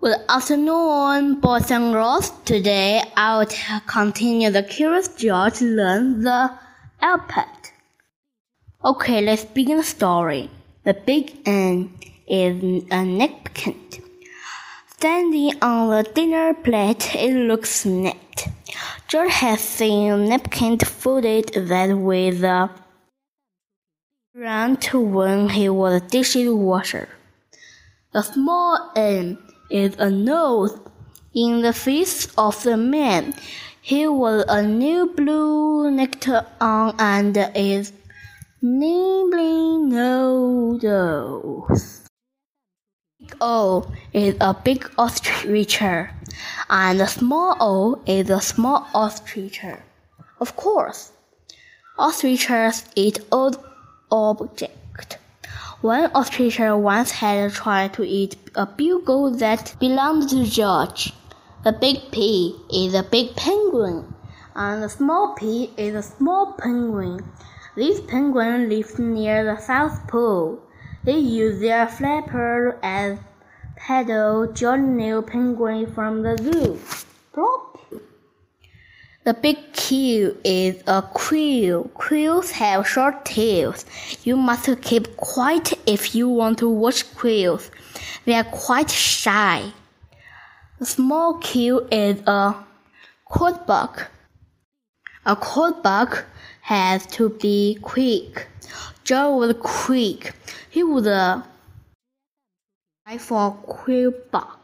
Good afternoon, boys and girls. Today I will continue the Curious George learn the alphabet. Okay, let's begin the story. The big N is a napkin. Standing on the dinner plate, it looks neat. George has seen napkin folded that way the around when he was a dishwasher. The small N is a nose in the face of the man. He was a new blue nectar on and is nibbling noodles. Big O is a big ostrich, and small O is a small ostrich. Of course, ostriches eat old objects. One ostrich once had tried to eat a bugle that belonged to George. The big P is a big penguin, and the small p is a small penguin. These penguins live near the South Pole. They use their flappers as paddle George new penguin from the zoo. The big Q is a quail. Quails have short tails. You must keep quiet if you want to watch quails. They are quite shy. The small Q is a quarterback. A quarterback has to be quick. Joe was quick. He was a for quarterback.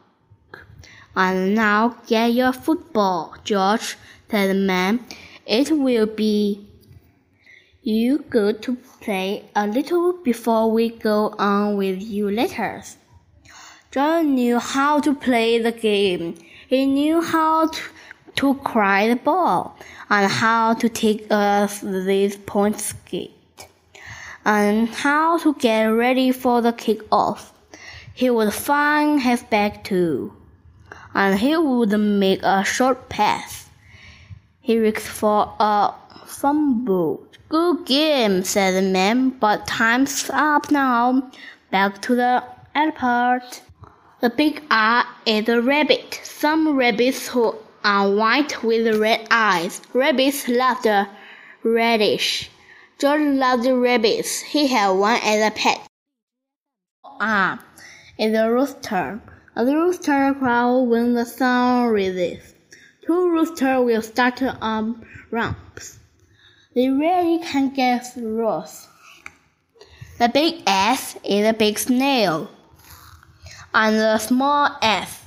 And now get your football, George said the man. It will be you good to play a little before we go on with your letters. John knew how to play the game. He knew how to, to cry the ball and how to take us this point skate and how to get ready for the kick-off. He would find his back too, and he would make a short pass. He risked for uh, a fumble. Good game, said the man, but time's up now. Back to the airport. The big R is a rabbit. Some rabbits who are white with red eyes. Rabbits love the radish. George loved the rabbits. He had one as a pet. R is a rooster. A rooster crows when the sun rises. Two roosters will start on um, ramps. They really can get lost. The big S is a big snail, and the small s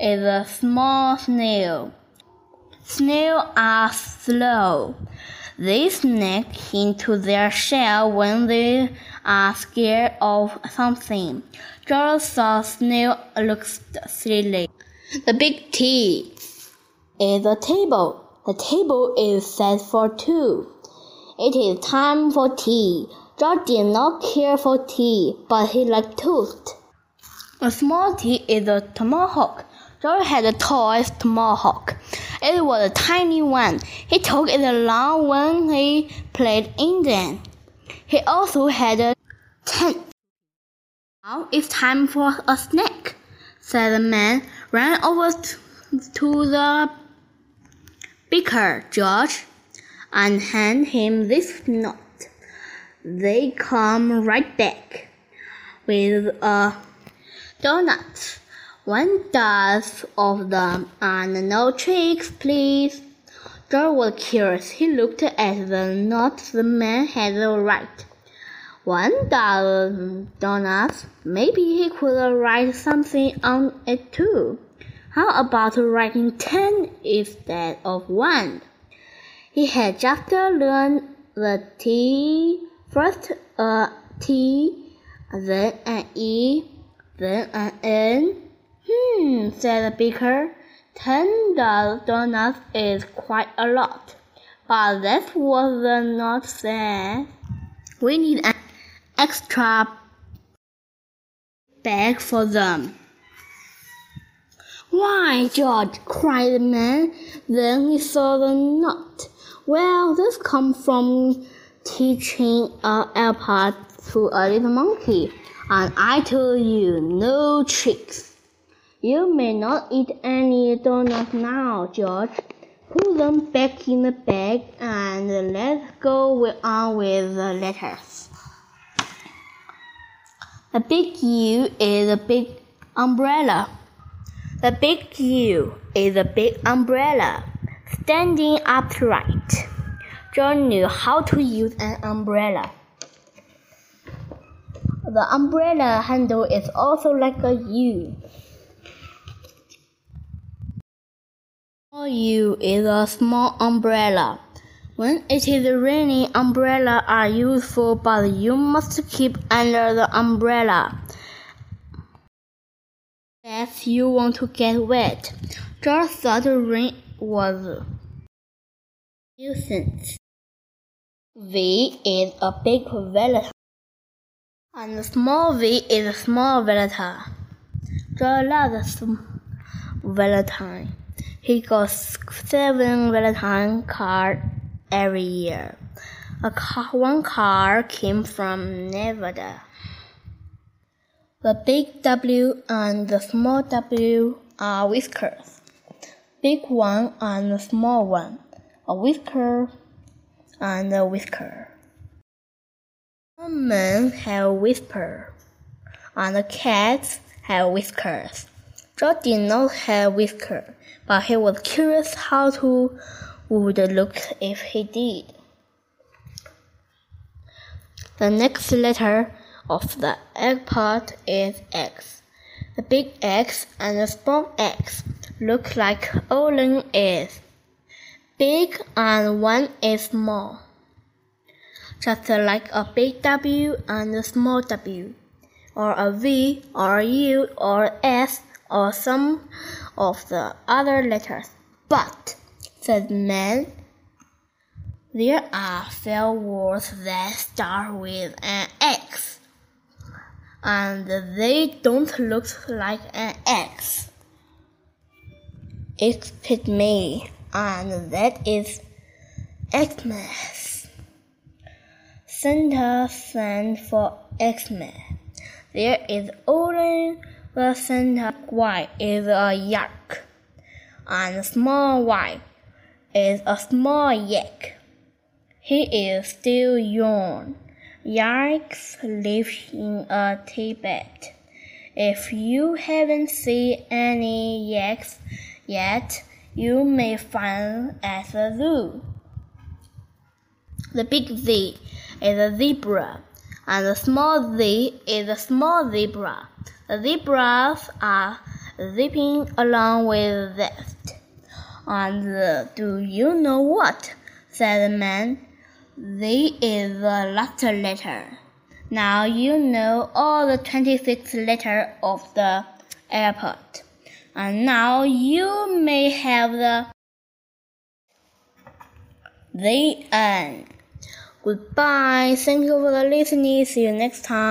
is a small snail. Snails are slow. They sneak into their shell when they are scared of something. George saw snail looks silly. The big T is a table. The table is set for two. It is time for tea. George did not care for tea, but he liked toast. A small tea is a tomahawk. George had a toy tomahawk. It was a tiny one. He took it along when he played Indian. He also had a tent. Now it's time for a snack, said the man. Ran over to the Baker, George, and hand him this note. They come right back with a donut. One dozen of them and no tricks, please. George was curious. He looked at the note the man had right. One dozen donuts. Maybe he could write something on it too. How about writing ten instead of one? He had just learned the T, first a T, then an E, then an N. Hmm, said the baker. Ten donuts is quite a lot. But that was note said. We need an extra bag for them. Why, George, cried the man. Then he saw the note. Well, this comes from teaching a alphabet to a little monkey. And I tell you, no tricks. You may not eat any donuts now, George. Put them back in the bag and let's go on uh, with the letters. The big U is a big umbrella. The big U is a big umbrella, standing upright. John knew how to use an umbrella. The umbrella handle is also like a U. Small U is a small umbrella. When it is raining, umbrella are useful, but you must keep under the umbrella. If you want to get wet, George thought rain was nuisance. V is a big volatile, and small v is a small volatile. George loves Valentine. He got seven Valentine cards every year. A car, one car came from Nevada. The big W and the small W are whiskers. Big one and the small one, a whisker and a whisker. Some men have whiskers, and cats have whiskers. George did not have whiskers, but he was curious how to would look if he did. The next letter of the egg part is X. The big X and the small x look like Olin is. Big and one is small. Just like a big W and a small W, or a V or a U or S or some of the other letters. But, said man, there are few words that start with an X, and they don't look like an X. Except me, and that is Xmas. Santa sent for Xmas. There is only the Santa Y is a yak, and small y is a small yak. He is still young. Yaks live in a Tibet. If you haven't seen any yaks yet, you may find at the zoo. The big Z is a zebra, and the small z is a small zebra. The zebras are zipping along with that. And uh, do you know what? said the man. Z is the last letter. Now you know all the 26 letters of the alphabet. And now you may have the the end. Goodbye. Thank you for the listening. See you next time.